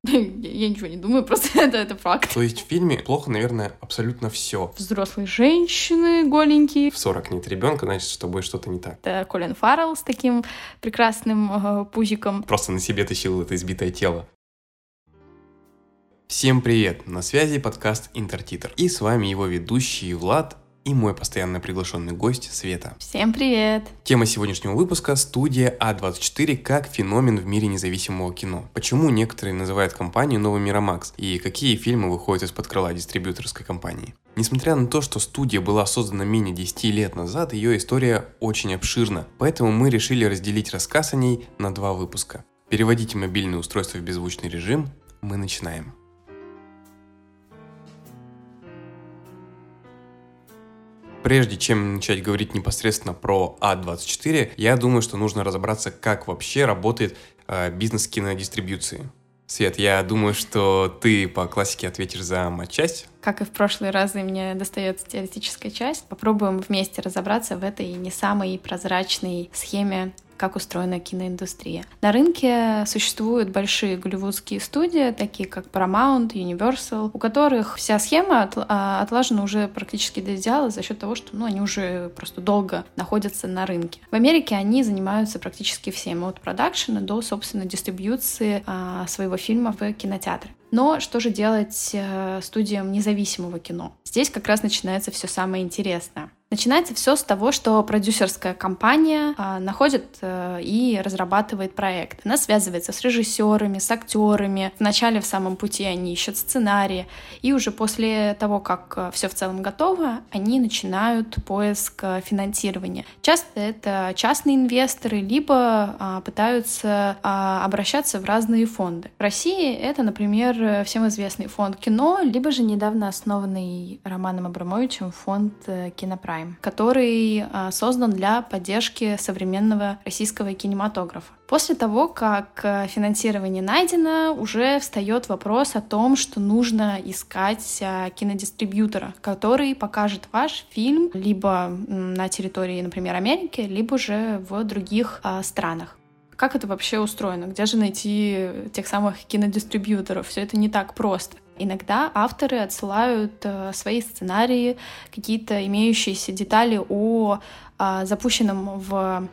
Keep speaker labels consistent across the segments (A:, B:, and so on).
A: Я ничего не думаю, просто это, это факт.
B: То есть в фильме плохо, наверное, абсолютно все.
A: Взрослые женщины голенькие.
B: В 40 нет ребенка, значит, с тобой что-то не так.
A: Это Колин Фаррелл с таким прекрасным э, пузиком.
B: Просто на себе тащил это избитое тело. Всем привет! На связи подкаст Интертитр. И с вами его ведущий Влад и мой постоянно приглашенный гость Света.
A: Всем привет!
B: Тема сегодняшнего выпуска – студия А24 как феномен в мире независимого кино. Почему некоторые называют компанию новым Миромакс и какие фильмы выходят из-под крыла дистрибьюторской компании. Несмотря на то, что студия была создана менее 10 лет назад, ее история очень обширна, поэтому мы решили разделить рассказ о ней на два выпуска. Переводите мобильное устройство в беззвучный режим, мы начинаем. Прежде чем начать говорить непосредственно про А24, я думаю, что нужно разобраться, как вообще работает э, бизнес кинодистрибьюции. Свет, я думаю, что ты по классике ответишь за матчасть.
A: Как и в прошлые разы мне достается теоретическая часть. Попробуем вместе разобраться в этой не самой прозрачной схеме как устроена киноиндустрия. На рынке существуют большие голливудские студии, такие как Paramount, Universal, у которых вся схема а, отлажена уже практически до идеала за счет того, что ну, они уже просто долго находятся на рынке. В Америке они занимаются практически всем, от продакшена до, собственно, дистрибьюции а, своего фильма в кинотеатры. Но что же делать э, студиям независимого кино? Здесь как раз начинается все самое интересное. Начинается все с того, что продюсерская компания а, находит а, и разрабатывает проект. Она связывается с режиссерами, с актерами. Вначале в самом пути они ищут сценарии, и уже после того, как а, все в целом готово, они начинают поиск финансирования. Часто это частные инвесторы, либо а, пытаются а, обращаться в разные фонды. В России это, например, всем известный фонд кино, либо же недавно основанный Романом Абрамовичем фонд э, Кинопрайм. Prime, который а, создан для поддержки современного российского кинематографа. После того, как а, финансирование найдено, уже встает вопрос о том, что нужно искать а, кинодистрибьютора, который покажет ваш фильм либо на территории, например, Америки, либо же в других странах. Как это вообще устроено? Где же найти тех самых кинодистрибьюторов? Все это не так просто. Иногда авторы отсылают э, свои сценарии, какие-то имеющиеся детали о запущенном в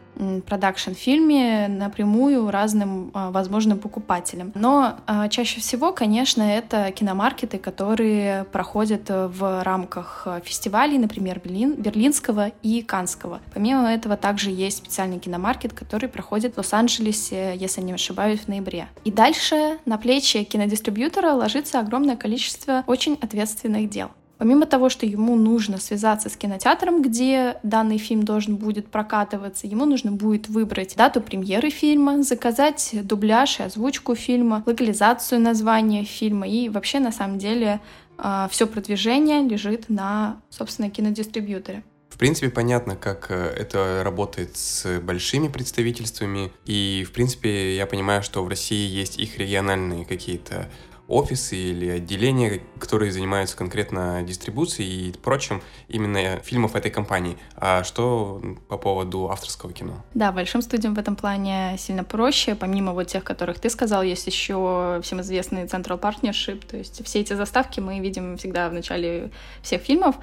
A: продакшн-фильме напрямую разным а, возможным покупателям. Но а, чаще всего, конечно, это киномаркеты, которые проходят в рамках фестивалей, например, Берлин, Берлинского и Канского. Помимо этого, также есть специальный киномаркет, который проходит в Лос-Анджелесе, если не ошибаюсь, в ноябре. И дальше на плечи кинодистрибьютора ложится огромное количество очень ответственных дел. Помимо того, что ему нужно связаться с кинотеатром, где данный фильм должен будет прокатываться, ему нужно будет выбрать дату премьеры фильма, заказать дубляж и озвучку фильма, локализацию названия фильма и вообще на самом деле а, все продвижение лежит на, собственно, кинодистрибьюторе.
B: В принципе, понятно, как э, это работает с большими представительствами. И, в принципе, я понимаю, что в России есть их региональные какие-то офисы или отделения, которые занимаются конкретно дистрибуцией и прочим именно фильмов этой компании. А что по поводу авторского кино?
A: Да, большим студиям в этом плане сильно проще. Помимо вот тех, которых ты сказал, есть еще всем известный Central Partnership, то есть все эти заставки мы видим всегда в начале всех фильмов.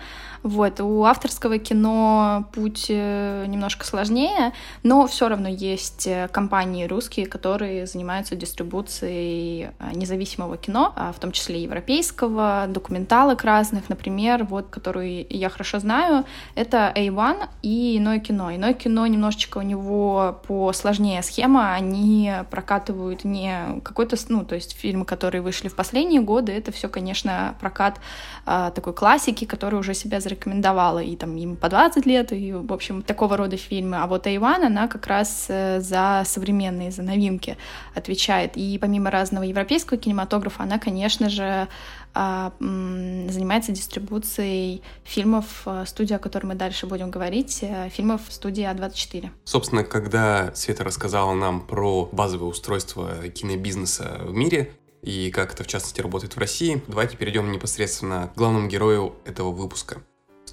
A: Вот. У авторского кино путь э, немножко сложнее, но все равно есть э, компании русские, которые занимаются дистрибуцией э, независимого кино, а, в том числе европейского, документалок разных, например, вот, которую я хорошо знаю, это A1 и иное кино. Иное кино немножечко у него посложнее схема, они прокатывают не какой-то, ну, то есть фильмы, которые вышли в последние годы, это все, конечно, прокат а, такой классики, который уже себя зарекомендовала, и там им по 20 лет, и, в общем, такого рода фильмы. А вот Айван, она как раз э, за современные, за новинки отвечает. И помимо разного европейского кинематографа, она, конечно же, а, занимается дистрибуцией фильмов э, студии, о которой мы дальше будем говорить, э, фильмов студии А24.
B: Собственно, когда Света рассказала нам про базовое устройство кинобизнеса в мире, и как это в частности работает в России, давайте перейдем непосредственно к главному герою этого выпуска.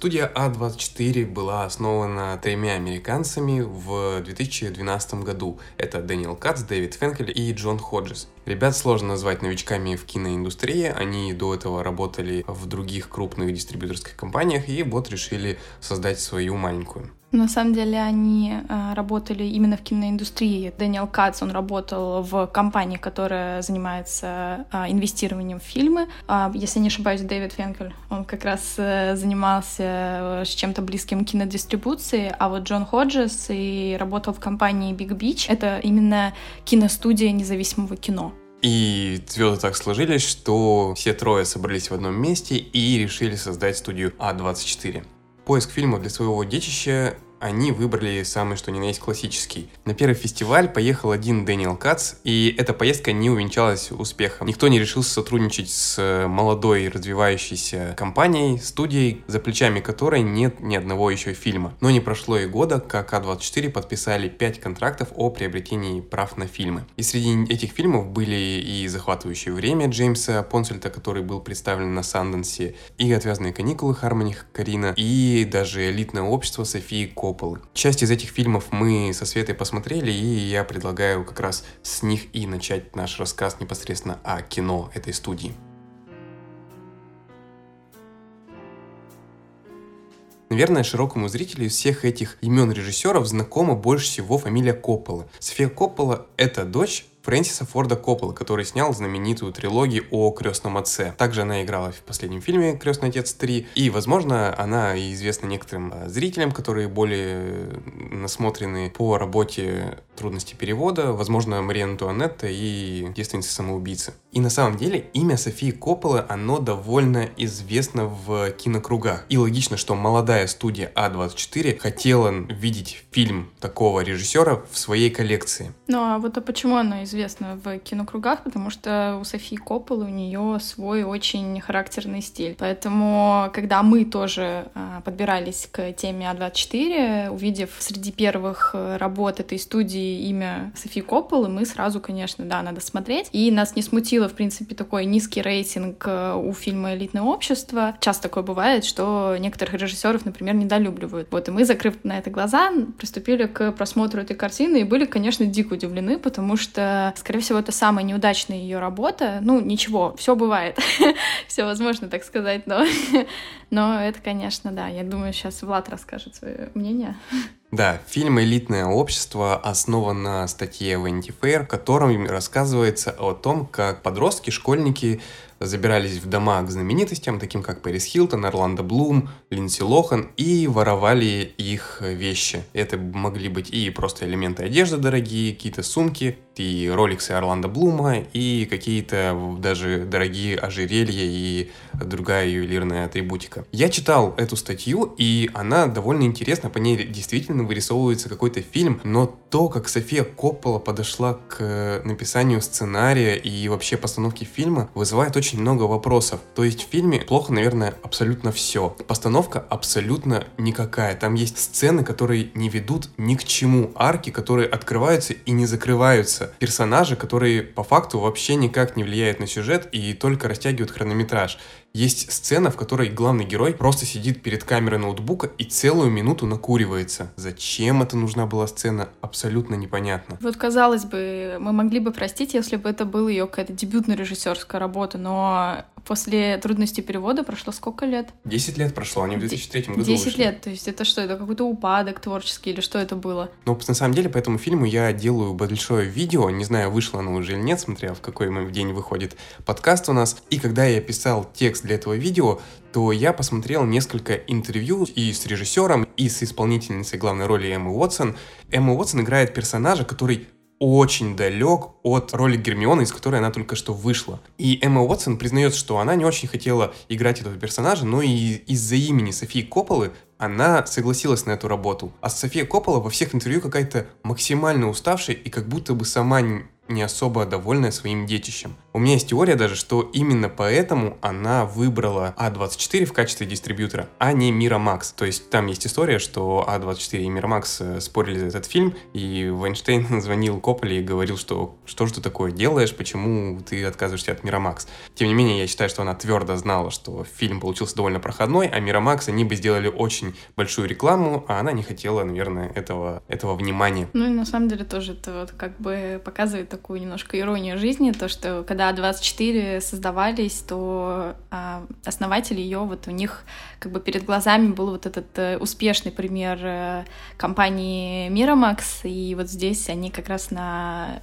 B: Студия А24 была основана тремя американцами в 2012 году. Это Дэниел Кац, Дэвид Фенкель и Джон Ходжес. Ребят сложно назвать новичками в киноиндустрии, они до этого работали в других крупных дистрибьюторских компаниях и вот решили создать свою маленькую.
A: На самом деле они э, работали именно в киноиндустрии. Дэниел Кац, он работал в компании, которая занимается э, инвестированием в фильмы. Э, если не ошибаюсь, Дэвид Фенкель, он как раз э, занимался с чем-то близким к кинодистрибуции, а вот Джон Ходжес и работал в компании Big Beach. Это именно киностудия независимого кино.
B: И звезды так сложились, что все трое собрались в одном месте и решили создать студию А24 поиск фильмов для своего детища они выбрали самый что ни на есть классический. На первый фестиваль поехал один Дэниел Кац, и эта поездка не увенчалась успехом. Никто не решился сотрудничать с молодой развивающейся компанией, студией, за плечами которой нет ни одного еще фильма. Но не прошло и года, как А24 подписали 5 контрактов о приобретении прав на фильмы. И среди этих фильмов были и «Захватывающее время» Джеймса Понсельта, который был представлен на Санденсе, и «Отвязные каникулы» Хармони Карина, и даже «Элитное общество» Софии Ко Копполы. Часть из этих фильмов мы со Светой посмотрели, и я предлагаю как раз с них и начать наш рассказ непосредственно о кино этой студии. Наверное, широкому зрителю из всех этих имен режиссеров знакома больше всего фамилия Коппола. София Коппола — это дочь Фрэнсиса Форда Коппола, который снял знаменитую трилогию о крестном отце. Также она играла в последнем фильме «Крестный отец 3», и, возможно, она известна некоторым э, зрителям, которые более насмотрены по работе трудности перевода, возможно, Мария Антуанетта и девственница самоубийцы. И на самом деле имя Софии Копполы, оно довольно известно в кинокругах. И логично, что молодая студия А24 хотела видеть фильм такого режиссера в своей коллекции.
A: Ну а вот а почему оно известно в кинокругах? Потому что у Софии Копполы у нее свой очень характерный стиль. Поэтому, когда мы тоже а, подбирались к теме А24, увидев среди первых э, работ этой студии имя Софии Копполы, мы сразу, конечно, да, надо смотреть. И нас не смутило, в принципе, такой низкий рейтинг э, у фильма «Элитное общество». Часто такое бывает, что некоторых режиссеров, например, недолюбливают. Вот, и мы, закрыв на это глаза, приступили к просмотру этой картины и были, конечно, дико удивлены, потому что, скорее всего, это самая неудачная ее работа. Ну, ничего, все бывает. все возможно, так сказать, но... но это, конечно, да. Я думаю, сейчас Влад расскажет свое мнение.
B: Да, фильм «Элитное общество» основан на статье Vanity Fair, в котором рассказывается о том, как подростки, школьники забирались в дома к знаменитостям, таким как Пэрис Хилтон, Орландо Блум, Линдси Лохан, и воровали их вещи. Это могли быть и просто элементы одежды дорогие, какие-то сумки, и роликсы Орландо Блума, и какие-то даже дорогие ожерелья и другая ювелирная атрибутика. Я читал эту статью, и она довольно интересна, по ней действительно вырисовывается какой-то фильм, но то, как София Коппола подошла к написанию сценария и вообще постановке фильма, вызывает очень много вопросов. То есть в фильме плохо, наверное, абсолютно все. Постановка абсолютно никакая. Там есть сцены, которые не ведут ни к чему. Арки, которые открываются и не закрываются. Персонажи, которые по факту вообще никак не влияют на сюжет и только растягивают хронометраж. Есть сцена, в которой главный герой просто сидит перед камерой ноутбука и целую минуту накуривается. Зачем это нужна была сцена, абсолютно непонятно.
A: Вот казалось бы, мы могли бы простить, если бы это была ее какая-то дебютная режиссерская работа, но после трудностей перевода прошло сколько лет?
B: Десять лет прошло, они в 2003 году
A: Десять вышли. лет, то есть это что, это какой-то упадок творческий или что это было?
B: Ну, на самом деле, по этому фильму я делаю большое видео, не знаю, вышло оно уже или нет, смотря в какой день выходит подкаст у нас. И когда я писал текст для этого видео, то я посмотрел несколько интервью и с режиссером, и с исполнительницей главной роли Эммы Уотсон. Эмма Уотсон играет персонажа, который очень далек от роли Гермионы, из которой она только что вышла. И Эмма Уотсон признается, что она не очень хотела играть этого персонажа, но и из-за имени Софии Копполы она согласилась на эту работу. А София Коппола во всех интервью какая-то максимально уставшая и как будто бы сама не особо довольная своим детищем. У меня есть теория даже, что именно поэтому она выбрала А24 в качестве дистрибьютора, а не Miramax. То есть там есть история, что А24 и Miramax э, спорили за этот фильм, и Вайнштейн звонил Копполи и говорил, что что же ты такое делаешь, почему ты отказываешься от Miramax. Тем не менее, я считаю, что она твердо знала, что фильм получился довольно проходной, а Miramax они бы сделали очень большую рекламу, а она не хотела, наверное, этого, этого внимания.
A: Ну и на самом деле тоже это вот как бы показывает такую немножко иронию жизни, то, что когда когда 24 создавались, то а, основатели ее, вот у них как бы перед глазами был вот этот э, успешный пример э, компании Miramax, и вот здесь они как раз на,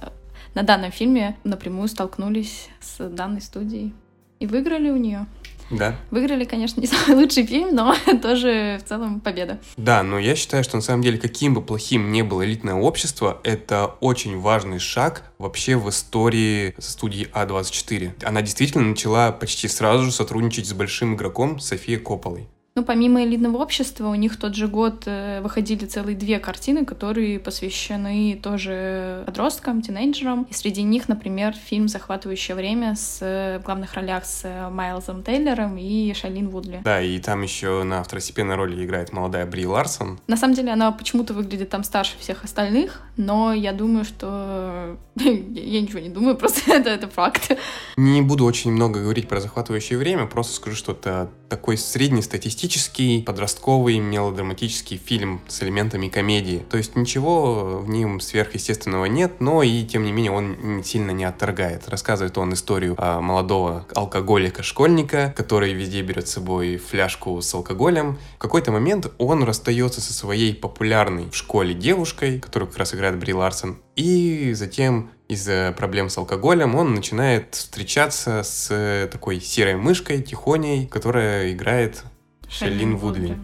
A: на данном фильме напрямую столкнулись с данной студией и выиграли у нее.
B: Да.
A: Выиграли, конечно, не самый лучший фильм, но тоже в целом победа.
B: Да, но я считаю, что на самом деле, каким бы плохим ни было элитное общество, это очень важный шаг вообще в истории студии А24. Она действительно начала почти сразу же сотрудничать с большим игроком Софией Копполой.
A: Ну, помимо элитного общества, у них тот же год э, выходили целые две картины, которые посвящены тоже подросткам, тинейджерам. И среди них, например, фильм «Захватывающее время» с, э, в главных ролях с э, Майлзом Тейлором и Шалин Вудли.
B: Да, и там еще на второстепенной роли играет молодая Бри Ларсон.
A: На самом деле она почему-то выглядит там старше всех остальных, но я думаю, что... я ничего не думаю, просто это, это факт.
B: Не буду очень много говорить про «Захватывающее время», просто скажу, что это такой среднестатистический романтический, подростковый, мелодраматический фильм с элементами комедии. То есть ничего в нем сверхъестественного нет, но и тем не менее он сильно не отторгает. Рассказывает он историю а, молодого алкоголика-школьника, который везде берет с собой фляжку с алкоголем. В какой-то момент он расстается со своей популярной в школе девушкой, которую как раз играет Бри Ларсон, и затем из-за проблем с алкоголем он начинает встречаться с такой серой мышкой, тихоней, которая играет Шелин Вудли.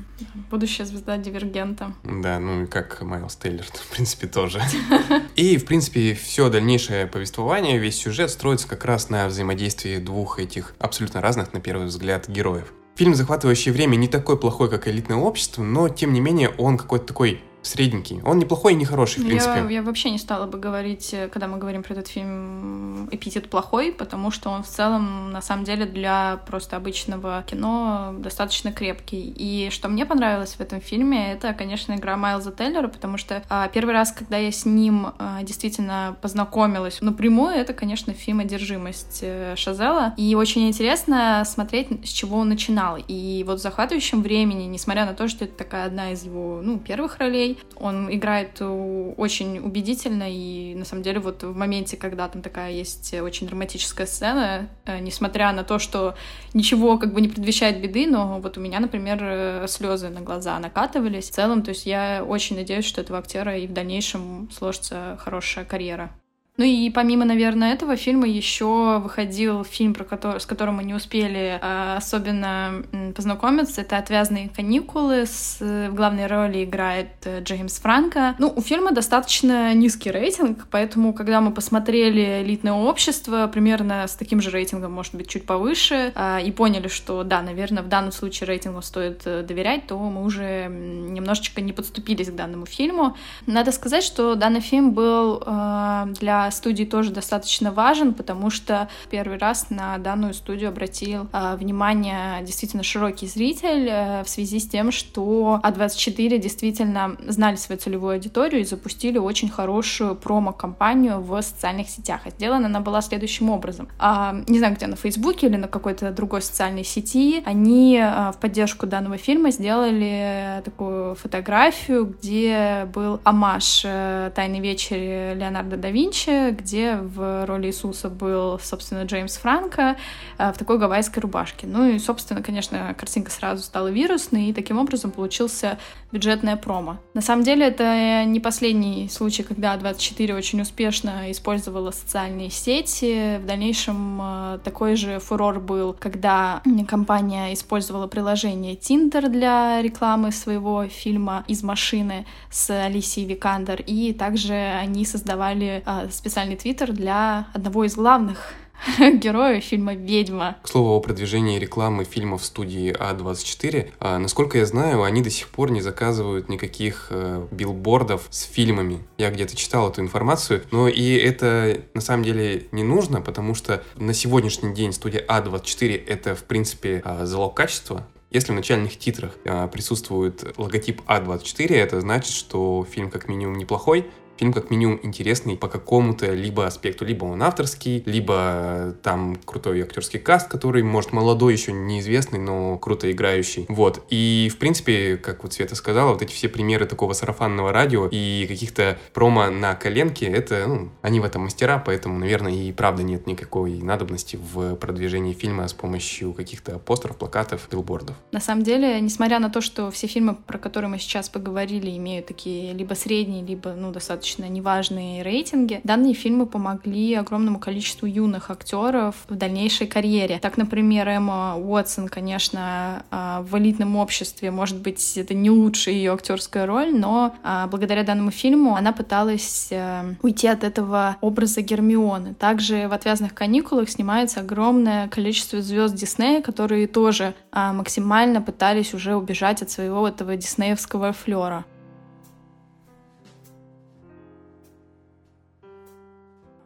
A: Будущая звезда Дивергента.
B: Да, ну и как Майлз Тейлор, в принципе, тоже. И, в принципе, все дальнейшее повествование, весь сюжет строится как раз на взаимодействии двух этих абсолютно разных, на первый взгляд, героев. Фильм «Захватывающее время» не такой плохой, как «Элитное общество», но, тем не менее, он какой-то такой средненький. Он не плохой и не хороший, в принципе.
A: Я, я вообще не стала бы говорить, э, когда мы говорим про этот фильм, эпитет плохой, потому что он в целом, на самом деле, для просто обычного кино достаточно крепкий. И что мне понравилось в этом фильме, это, конечно, игра Майлза Теллера, потому что а, первый раз, когда я с ним а, действительно познакомилась напрямую, это, конечно, фильм «Одержимость» э, Шазела. И очень интересно смотреть, с чего он начинал. И вот в захватывающем времени, несмотря на то, что это такая одна из его, ну, первых ролей, он играет очень убедительно, и на самом деле вот в моменте, когда там такая есть очень драматическая сцена, э, несмотря на то, что ничего как бы не предвещает беды, но вот у меня, например, э, слезы на глаза накатывались. В целом, то есть я очень надеюсь, что этого актера и в дальнейшем сложится хорошая карьера. Ну и помимо, наверное, этого фильма еще выходил фильм, про который, с которым мы не успели э, особенно познакомиться. Это «Отвязные каникулы». С, в главной роли играет э, Джеймс Франко. Ну, у фильма достаточно низкий рейтинг, поэтому, когда мы посмотрели «Элитное общество», примерно с таким же рейтингом, может быть, чуть повыше, э, и поняли, что, да, наверное, в данном случае рейтингу стоит э, доверять, то мы уже немножечко не подступились к данному фильму. Надо сказать, что данный фильм был э, для студии тоже достаточно важен, потому что первый раз на данную студию обратил э, внимание действительно широкий зритель э, в связи с тем, что А24 действительно знали свою целевую аудиторию и запустили очень хорошую промо-компанию в социальных сетях. А сделана она была следующим образом. А, не знаю, где на Фейсбуке или на какой-то другой социальной сети, они а, в поддержку данного фильма сделали такую фотографию, где был амаш э, «Тайной вечери» Леонардо да Винчи, где в роли Иисуса был, собственно, Джеймс Франко э, в такой гавайской рубашке. Ну и, собственно, конечно, картинка сразу стала вирусной, и таким образом получился бюджетная промо. На самом деле, это не последний случай, когда 24 очень успешно использовала социальные сети. В дальнейшем э, такой же фурор был, когда компания использовала приложение Tinder для рекламы своего фильма «Из машины» с Алисией Викандер, и также они создавали э, специальный твиттер для одного из главных героя фильма «Ведьма».
B: К слову о продвижении рекламы фильмов в студии А24, а, насколько я знаю, они до сих пор не заказывают никаких а, билбордов с фильмами. Я где-то читал эту информацию, но и это на самом деле не нужно, потому что на сегодняшний день студия А24 это, в принципе, а, залог качества, если в начальных титрах а, присутствует логотип А24, это значит, что фильм как минимум неплохой, фильм как минимум интересный по какому-то либо аспекту, либо он авторский, либо там крутой актерский каст, который, может, молодой еще неизвестный, но круто играющий. Вот. И, в принципе, как вот Света сказала, вот эти все примеры такого сарафанного радио и каких-то промо на коленке, это, ну, они в этом мастера, поэтому, наверное, и правда нет никакой надобности в продвижении фильма с помощью каких-то постеров, плакатов, билбордов.
A: На самом деле, несмотря на то, что все фильмы, про которые мы сейчас поговорили, имеют такие либо средние, либо, ну, достаточно достаточно неважные рейтинги, данные фильмы помогли огромному количеству юных актеров в дальнейшей карьере. Так, например, Эмма Уотсон, конечно, а, в элитном обществе, может быть, это не лучшая ее актерская роль, но а, благодаря данному фильму она пыталась э, уйти от этого образа Гермионы. Также в «Отвязных каникулах» снимается огромное количество звезд Диснея, которые тоже а, максимально пытались уже убежать от своего этого диснеевского флера.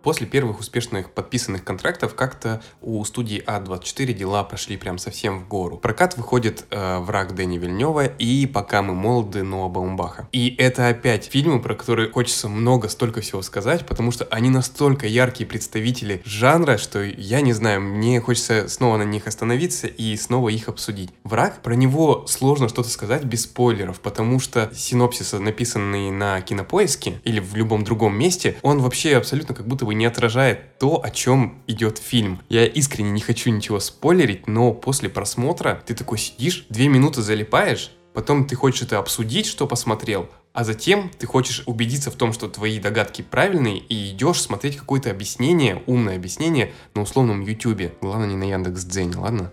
B: После первых успешных подписанных контрактов как-то у студии А24 дела пошли прям совсем в гору. прокат выходит э, «Враг Дэни Вильнева» и «Пока мы молоды» Ноа Баумбаха. И это опять фильмы, про которые хочется много, столько всего сказать, потому что они настолько яркие представители жанра, что я не знаю, мне хочется снова на них остановиться и снова их обсудить. «Враг» про него сложно что-то сказать без спойлеров, потому что синопсис, написанный на кинопоиске или в любом другом месте, он вообще абсолютно как будто бы не отражает то, о чем идет фильм. Я искренне не хочу ничего спойлерить, но после просмотра ты такой сидишь, две минуты залипаешь, потом ты хочешь это обсудить, что посмотрел, а затем ты хочешь убедиться в том, что твои догадки правильные, и идешь смотреть какое-то объяснение, умное объяснение на условном ютюбе. Главное, не на Яндекс.Дзене, ладно?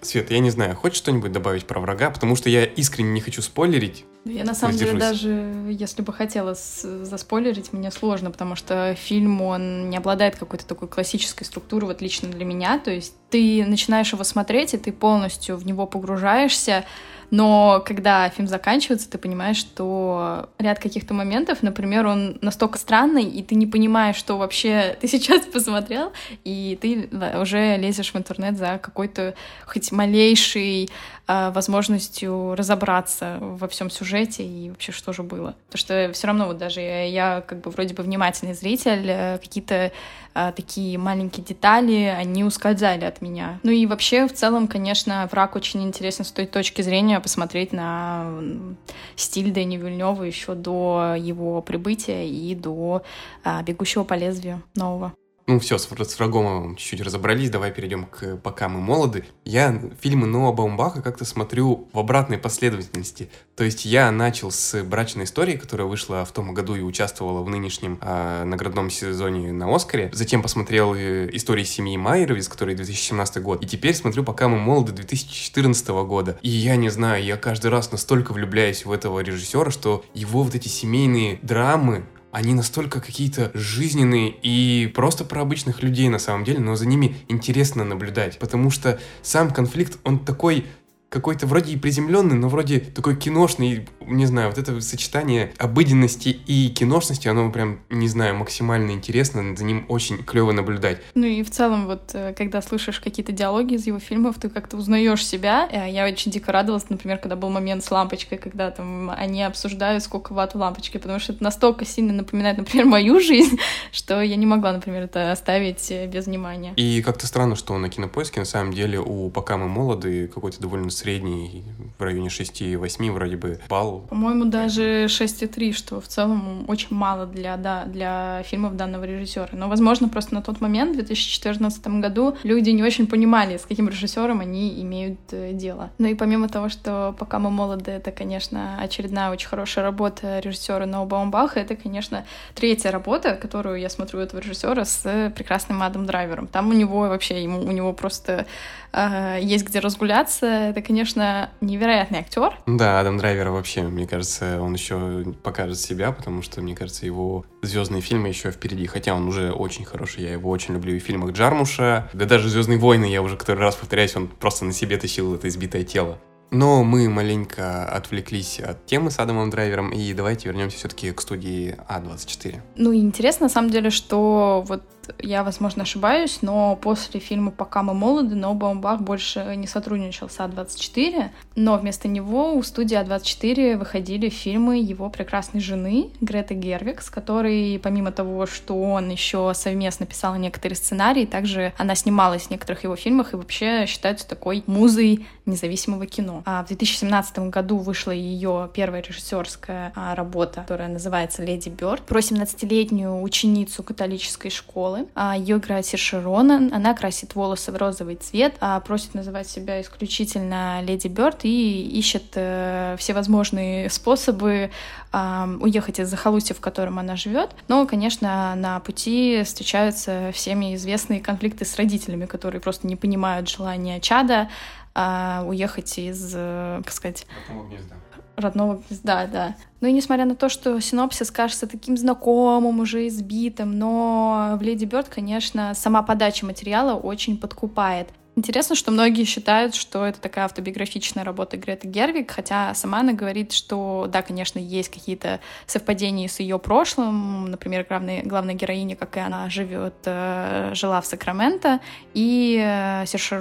B: Свет, я не знаю, хочешь что-нибудь добавить про врага? Потому что я искренне не хочу спойлерить.
A: Я на самом деле даже, если бы хотела заспойлерить, мне сложно, потому что фильм, он не обладает какой-то такой классической структурой, вот лично для меня. То есть ты начинаешь его смотреть, и ты полностью в него погружаешься, но когда фильм заканчивается, ты понимаешь, что ряд каких-то моментов, например, он настолько странный, и ты не понимаешь, что вообще ты сейчас посмотрел, и ты уже лезешь в интернет за какой-то хоть малейшей э, возможностью разобраться во всем сюжете и вообще что же было. Потому что все равно вот даже я, как бы вроде бы внимательный зритель, э, какие-то э, такие маленькие детали, они ускользали от меня. Ну и вообще в целом, конечно, враг очень интересен с той точки зрения посмотреть на стиль Дэни Вильнева еще до его прибытия и до а, «Бегущего по лезвию» нового.
B: Ну все, с, с врагом чуть-чуть разобрались, давай перейдем к «Пока мы молоды». Я фильмы Ноа Баумбаха как-то смотрю в обратной последовательности. То есть я начал с «Брачной истории», которая вышла в том году и участвовала в нынешнем э, наградном сезоне на «Оскаре». Затем посмотрел э, «Истории семьи Майеровиц», который 2017 год. И теперь смотрю «Пока мы молоды» 2014 года. И я не знаю, я каждый раз настолько влюбляюсь в этого режиссера, что его вот эти семейные драмы, они настолько какие-то жизненные и просто про обычных людей на самом деле, но за ними интересно наблюдать, потому что сам конфликт, он такой какой-то вроде и приземленный, но вроде такой киношный, не знаю, вот это сочетание обыденности и киношности, оно прям, не знаю, максимально интересно, за ним очень клево наблюдать.
A: Ну и в целом вот, э, когда слышишь какие-то диалоги из его фильмов, ты как-то узнаешь себя. Э, я очень дико радовалась, например, когда был момент с лампочкой, когда там они обсуждают, сколько ватт в лампочке, потому что это настолько сильно напоминает, например, мою жизнь, что я не могла, например, это оставить э, без внимания.
B: И как-то странно, что на кинопоиске на самом деле у «Пока мы молоды» какой-то довольно средний, в районе 6-8 вроде бы балл.
A: По-моему, даже 6,3, что в целом очень мало для, да, для фильмов данного режиссера. Но, возможно, просто на тот момент, в 2014 году, люди не очень понимали, с каким режиссером они имеют э, дело. Ну и помимо того, что «Пока мы молоды» — это, конечно, очередная очень хорошая работа режиссера Ноу Баумбаха, это, конечно, третья работа, которую я смотрю этого режиссера с прекрасным Адам Драйвером. Там у него вообще, ему, у него просто э, есть где разгуляться. Это, конечно, невероятный актер.
B: Да, Адам Драйвер вообще, мне кажется, он еще покажет себя, потому что, мне кажется, его звездные фильмы еще впереди. Хотя он уже очень хороший, я его очень люблю и в фильмах Джармуша. Да даже Звездные войны, я уже который раз повторяюсь, он просто на себе тащил это избитое тело. Но мы маленько отвлеклись от темы с Адамом Драйвером, и давайте вернемся все-таки к студии А24.
A: Ну, интересно, на самом деле, что вот я, возможно, ошибаюсь, но после фильма «Пока мы молоды» Ноу Бах больше не сотрудничал с А24, но вместо него у студии А24 выходили фильмы его прекрасной жены Греты Гервик, с которой, помимо того, что он еще совместно писал некоторые сценарии, также она снималась в некоторых его фильмах и вообще считается такой музой независимого кино. А в 2017 году вышла ее первая режиссерская а, работа, которая называется «Леди Бёрд», про 17-летнюю ученицу католической школы, школы. А, Ее играет Сирша Ронан. Она красит волосы в розовый цвет, а просит называть себя исключительно Леди Бёрд и ищет э, всевозможные способы э, уехать из захолустья, в котором она живет. Но, конечно, на пути встречаются всеми известные конфликты с родителями, которые просто не понимают желания чада уехать из, э, как сказать... Гнезда родного гнезда, да. Ну и несмотря на то, что синопсис кажется таким знакомым, уже избитым, но в «Леди Бёрд», конечно, сама подача материала очень подкупает. Интересно, что многие считают, что это такая автобиографичная работа Греты Гервик, хотя сама она говорит, что да, конечно, есть какие-то совпадения с ее прошлым. Например, главная, главная героиня, как и она, живет, э, жила в Сакраменто, и э, Серша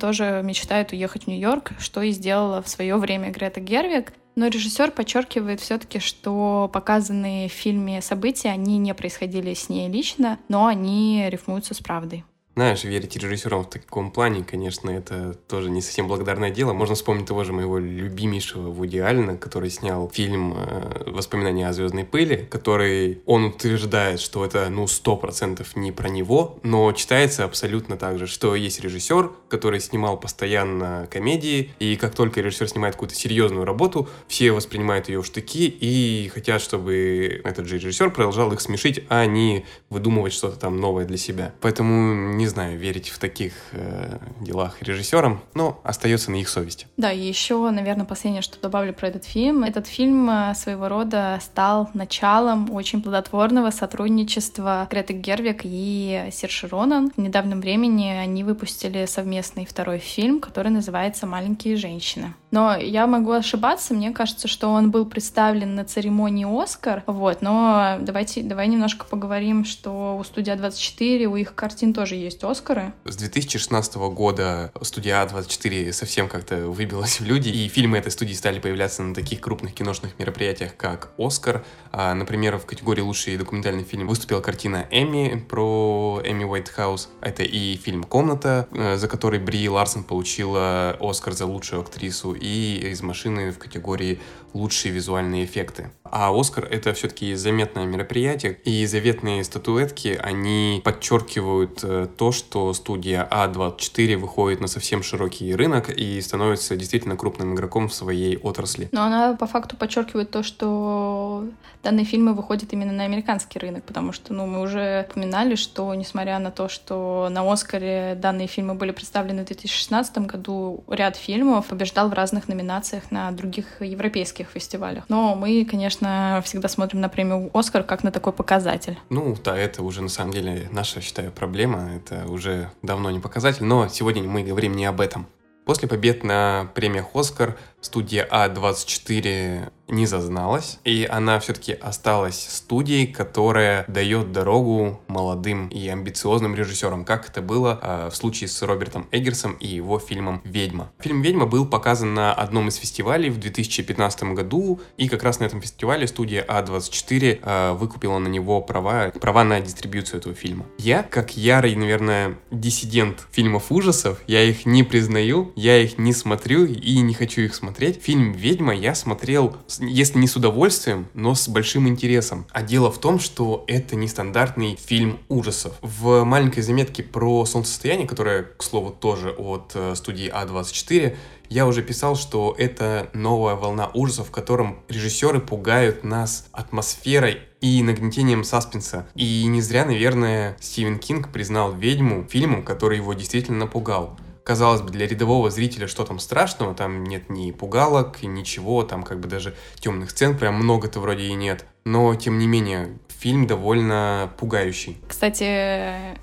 A: тоже мечтает уехать в Нью-Йорк, что и сделала в свое время Грета Гервик. Но режиссер подчеркивает все-таки, что показанные в фильме события, они не происходили с ней лично, но они рифмуются с правдой.
B: Знаешь, верить режиссерам в таком плане, конечно, это тоже не совсем благодарное дело. Можно вспомнить того же моего любимейшего Вуди Аллена, который снял фильм э, «Воспоминания о звездной пыли», который он утверждает, что это, ну, сто процентов не про него, но читается абсолютно так же, что есть режиссер, который снимал постоянно комедии, и как только режиссер снимает какую-то серьезную работу, все воспринимают ее в штыки и хотят, чтобы этот же режиссер продолжал их смешить, а не выдумывать что-то там новое для себя. Поэтому не знаю, верить в таких э, делах режиссерам, но остается на их совести.
A: Да, и еще, наверное, последнее, что добавлю про этот фильм. Этот фильм э, своего рода стал началом очень плодотворного сотрудничества Греты Гервик и Серши Ронан. В недавнем времени они выпустили совместный второй фильм, который называется «Маленькие женщины». Но я могу ошибаться, мне кажется, что он был представлен на церемонии «Оскар», вот, но давайте, давай немножко поговорим, что у студия 24, у их картин тоже есть «Оскары».
B: С 2016 года студия А24 совсем как-то выбилась в люди, и фильмы этой студии стали появляться на таких крупных киношных мероприятиях, как «Оскар». А, например, в категории «Лучший документальный фильм» выступила картина «Эмми» про Эми Уайтхаус. Это и фильм «Комната», э, за который Бри Ларсон получила «Оскар» за лучшую актрису, и из машины в категории лучшие визуальные эффекты. А Оскар — это все-таки заметное мероприятие, и заветные статуэтки, они подчеркивают э, то, что студия А24 выходит на совсем широкий рынок и становится действительно крупным игроком в своей отрасли.
A: Но она по факту подчеркивает то, что данные фильмы выходят именно на американский рынок, потому что, ну, мы уже упоминали, что несмотря на то, что на Оскаре данные фильмы были представлены в 2016 году, ряд фильмов побеждал в разных номинациях на других европейских фестивалях. Но мы, конечно, всегда смотрим на премию Оскар как на такой показатель.
B: Ну, да, это уже на самом деле наша, считаю, проблема. Это уже давно не показатель, но сегодня мы говорим не об этом. После побед на премиях «Оскар» студия А24 не зазналась, и она все-таки осталась студией, которая дает дорогу молодым и амбициозным режиссерам, как это было э, в случае с Робертом Эггерсом и его фильмом «Ведьма». Фильм «Ведьма» был показан на одном из фестивалей в 2015 году, и как раз на этом фестивале студия А24 э, выкупила на него права, права на дистрибьюцию этого фильма. Я, как ярый, наверное, диссидент фильмов ужасов, я их не признаю, я их не смотрю и не хочу их смотреть. Фильм «Ведьма» я смотрел если не с удовольствием, но с большим интересом. А дело в том, что это нестандартный фильм ужасов. В маленькой заметке про солнцестояние, которая, к слову, тоже от э, студии А24, я уже писал, что это новая волна ужасов, в котором режиссеры пугают нас атмосферой и нагнетением саспенса. И не зря, наверное, Стивен Кинг признал «Ведьму» фильмом, который его действительно напугал. Казалось бы, для рядового зрителя что там страшного, там нет ни пугалок, ничего, там как бы даже темных сцен прям много-то вроде и нет. Но, тем не менее, фильм довольно пугающий.
A: Кстати,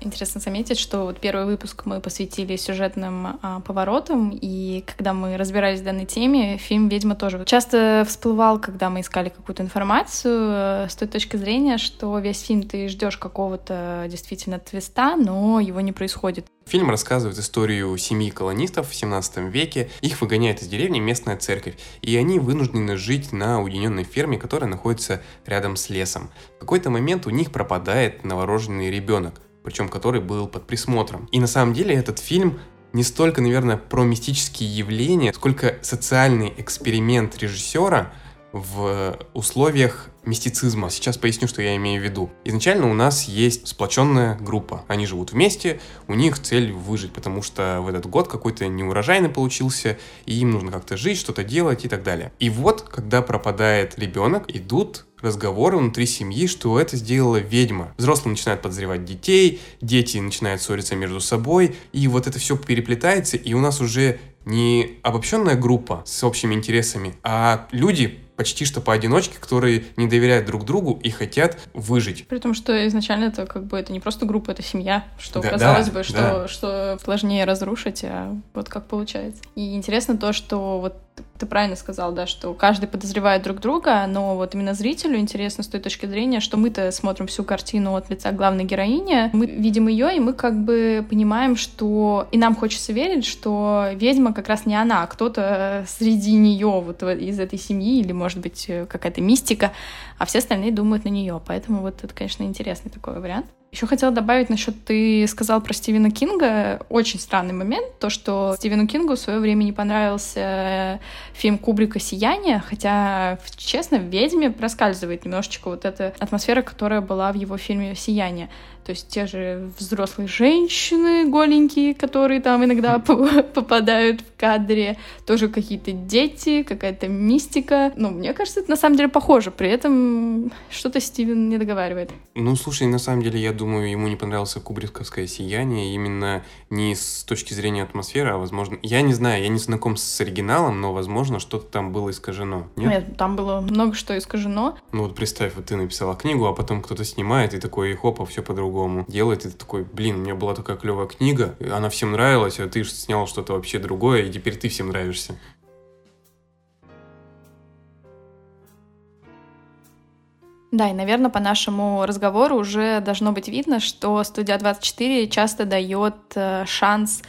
A: интересно заметить, что вот первый выпуск мы посвятили сюжетным а, поворотам, и когда мы разбирались в данной теме, фильм «Ведьма» тоже часто всплывал, когда мы искали какую-то информацию, э, с той точки зрения, что весь фильм ты ждешь какого-то действительно твиста, но его не происходит.
B: Фильм рассказывает историю семьи колонистов в 17 веке. Их выгоняет из деревни местная церковь, и они вынуждены жить на уединенной ферме, которая находится рядом с лесом. В какой-то момент у них пропадает новорожденный ребенок, причем который был под присмотром. И на самом деле этот фильм не столько, наверное, про мистические явления, сколько социальный эксперимент режиссера в условиях мистицизма. Сейчас поясню, что я имею в виду. Изначально у нас есть сплоченная группа. Они живут вместе, у них цель выжить, потому что в этот год какой-то неурожайный получился, и им нужно как-то жить, что-то делать и так далее. И вот, когда пропадает ребенок, идут разговоры внутри семьи, что это сделала ведьма. Взрослые начинают подозревать детей, дети начинают ссориться между собой, и вот это все переплетается, и у нас уже не обобщенная группа с общими интересами, а люди почти что поодиночке, которые не доверяют друг другу и хотят выжить.
A: При том, что изначально это как бы это не просто группа, это семья, что да, казалось да, бы, что, да. что сложнее разрушить, а вот как получается. И интересно то, что вот ты правильно сказал, да, что каждый подозревает друг друга, но вот именно зрителю интересно с той точки зрения, что мы-то смотрим всю картину от лица главной героини, мы видим ее, и мы как бы понимаем, что... И нам хочется верить, что ведьма как раз не она, а кто-то среди нее вот из этой семьи, или, может быть, какая-то мистика, а все остальные думают на нее. Поэтому вот это, конечно, интересный такой вариант. Еще хотела добавить насчет, ты сказал про Стивена Кинга, очень странный момент, то, что Стивену Кингу в свое время не понравился фильм Кубрика «Сияние», хотя, честно, в «Ведьме» проскальзывает немножечко вот эта атмосфера, которая была в его фильме «Сияние». То есть те же взрослые женщины голенькие, которые там иногда попадают в кадре, тоже какие-то дети, какая-то мистика. Ну, мне кажется, это на самом деле похоже. При этом что-то Стивен не договаривает.
B: Ну, слушай, на самом деле, я думаю, ему не понравился кубриковское сияние именно не с точки зрения атмосферы, а, возможно... Я не знаю, я не знаком с оригиналом, но, возможно, что-то там было искажено.
A: Нет? Нет, там было много что искажено.
B: Ну, вот представь, вот ты написала книгу, а потом кто-то снимает, и такой, хопа, все по-другому по-другому делает. И ты такой, блин, у меня была такая клевая книга, она всем нравилась, а ты снял что-то вообще другое, и теперь ты всем нравишься.
A: Да, и, наверное, по нашему разговору уже должно быть видно, что студия 24 часто дает э, шанс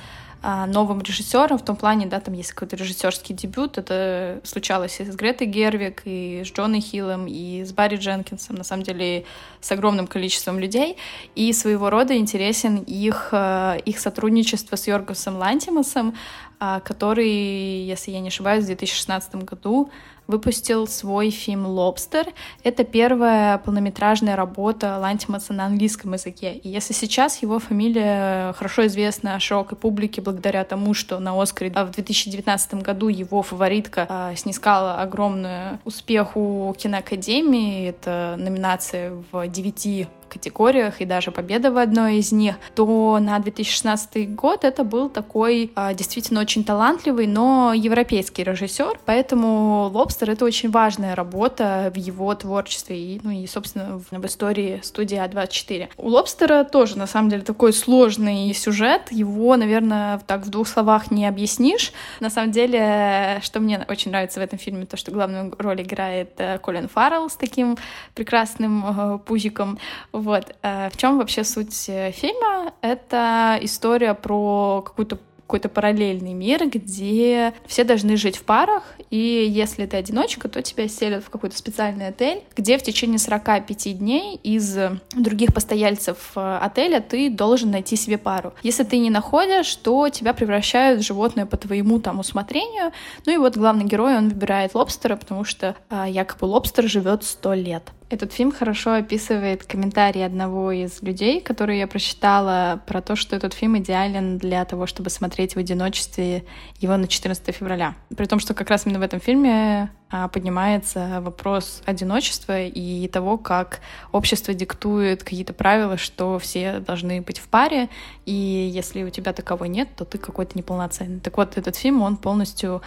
A: новым режиссером в том плане, да, там есть какой-то режиссерский дебют. Это случалось и с Гретой Гервик, и с Джоной Хиллом, и с Барри Дженкинсом, на самом деле с огромным количеством людей. И своего рода интересен их, э, их сотрудничество с Йоргасом Лантимасом, а, который, если я не ошибаюсь, в 2016 году выпустил свой фильм «Лобстер». Это первая полнометражная работа Лантимаса на английском языке. И если сейчас его фамилия хорошо известна широкой публике благодаря тому, что на «Оскаре» в 2019 году его фаворитка а, снискала огромный успех у киноакадемии, это номинация в девяти категориях и даже победа в одной из них, то на 2016 год это был такой а, действительно очень талантливый, но европейский режиссер, поэтому «Лобстер» — это очень важная работа в его творчестве и, ну и, собственно, в, в истории студии А24. У «Лобстера» тоже, на самом деле, такой сложный сюжет, его, наверное, так в двух словах не объяснишь. На самом деле, что мне очень нравится в этом фильме, то, что главную роль играет э, Колин Фаррелл с таким прекрасным э, пузиком. Вот. Э, в чем вообще суть фильма? Это история про какую-то какой-то параллельный мир, где все должны жить в парах, и если ты одиночка, то тебя селят в какой-то специальный отель, где в течение 45 дней из других постояльцев э, отеля ты должен найти себе пару. Если ты не находишь, то тебя превращают в животное по твоему там усмотрению. Ну и вот главный герой, он выбирает лобстера, потому что а, якобы лобстер живет 100 лет. Этот фильм хорошо описывает комментарий одного из людей, который я прочитала про то, что этот фильм идеален для того, чтобы смотреть в одиночестве его на 14 февраля. При том, что как раз именно в этом фильме а, поднимается вопрос одиночества и того, как общество диктует какие-то правила, что все должны быть в паре, и если у тебя таковой нет, то ты какой-то неполноценный. Так вот, этот фильм, он полностью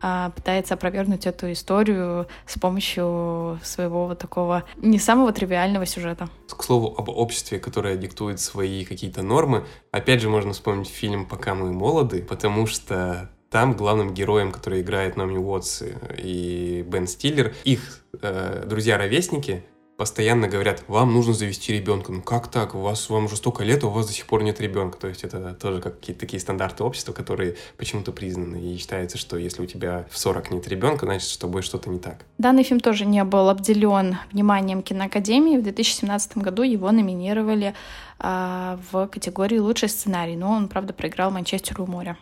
A: пытается опровергнуть эту историю с помощью своего вот такого не самого тривиального сюжета.
B: К слову об обществе, которое диктует свои какие-то нормы, опять же можно вспомнить фильм «Пока мы молоды», потому что там главным героем, который играет Номи Уотс и Бен Стиллер, их э, друзья-ровесники постоянно говорят, вам нужно завести ребенка. Ну как так? У вас вам уже столько лет, а у вас до сих пор нет ребенка. То есть это тоже как какие-то такие стандарты общества, которые почему-то признаны. И считается, что если у тебя в 40 нет ребенка, значит, с тобой что-то не так.
A: Данный фильм тоже не был обделен вниманием киноакадемии. В 2017 году его номинировали э, в категории «Лучший сценарий», но он, правда, проиграл «Манчестеру у моря».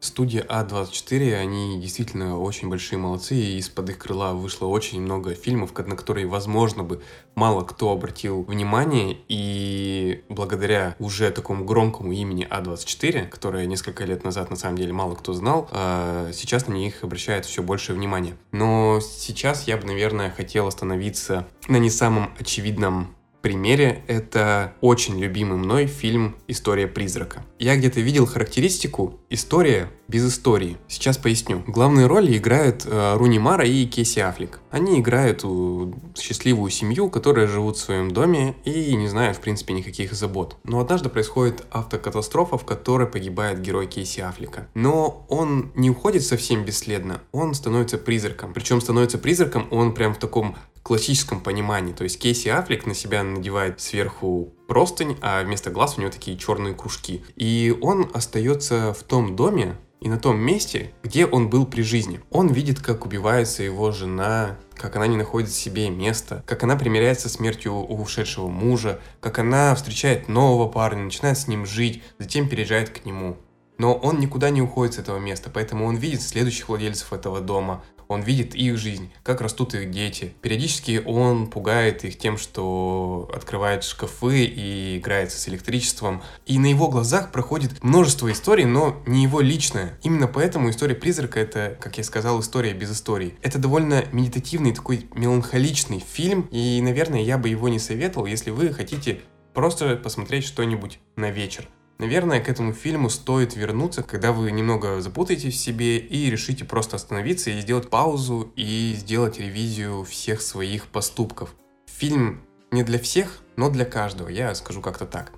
B: Студия А24, они действительно очень большие молодцы, и из-под их крыла вышло очень много фильмов, на которые, возможно, бы мало кто обратил внимание, и благодаря уже такому громкому имени А24, которое несколько лет назад, на самом деле, мало кто знал, а сейчас на них обращают все больше внимания. Но сейчас я бы, наверное, хотел остановиться на не самом очевидном примере это очень любимый мной фильм «История призрака». Я где-то видел характеристику «История без истории». Сейчас поясню. Главные роли играют э, Руни Мара и Кейси Аффлек. Они играют у счастливую семью, которая живут в своем доме и не знают, в принципе, никаких забот. Но однажды происходит автокатастрофа, в которой погибает герой Кейси Аффлека. Но он не уходит совсем бесследно, он становится призраком. Причем становится призраком он прям в таком классическом понимании. То есть Кейси Аффлек на себя надевает сверху простынь, а вместо глаз у него такие черные кружки. И он остается в том доме, и на том месте, где он был при жизни. Он видит, как убивается его жена, как она не находит себе места, как она примиряется с смертью ушедшего мужа, как она встречает нового парня, начинает с ним жить, затем переезжает к нему. Но он никуда не уходит с этого места, поэтому он видит следующих владельцев этого дома, он видит их жизнь, как растут их дети. Периодически он пугает их тем, что открывает шкафы и играется с электричеством. И на его глазах проходит множество историй, но не его личная. Именно поэтому история призрака это, как я сказал, история без истории. Это довольно медитативный, такой меланхоличный фильм, и, наверное, я бы его не советовал, если вы хотите просто посмотреть что-нибудь на вечер. Наверное, к этому фильму стоит вернуться, когда вы немного запутаетесь в себе и решите просто остановиться и сделать паузу и сделать ревизию всех своих поступков. Фильм не для всех, но для каждого, я скажу как-то так.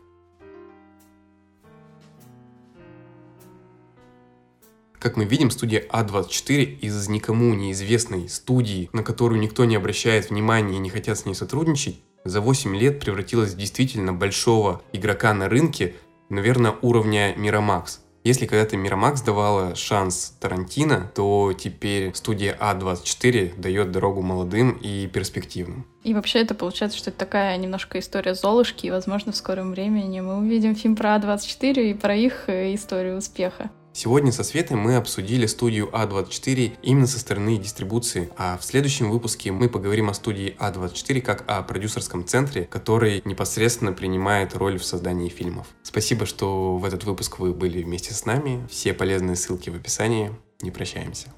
B: Как мы видим, студия А24 из никому неизвестной студии, на которую никто не обращает внимания и не хотят с ней сотрудничать, за 8 лет превратилась в действительно большого игрока на рынке, наверное, уровня Miramax. Если когда-то Miramax давала шанс Тарантино, то теперь студия А24 дает дорогу молодым и перспективным.
A: И вообще это получается, что это такая немножко история Золушки, и, возможно, в скором времени мы увидим фильм про А24 и про их э, историю успеха.
B: Сегодня со Светой мы обсудили студию А24 именно со стороны дистрибуции, а в следующем выпуске мы поговорим о студии А24 как о продюсерском центре, который непосредственно принимает роль в создании фильмов. Спасибо, что в этот выпуск вы были вместе с нами. Все полезные ссылки в описании. Не прощаемся.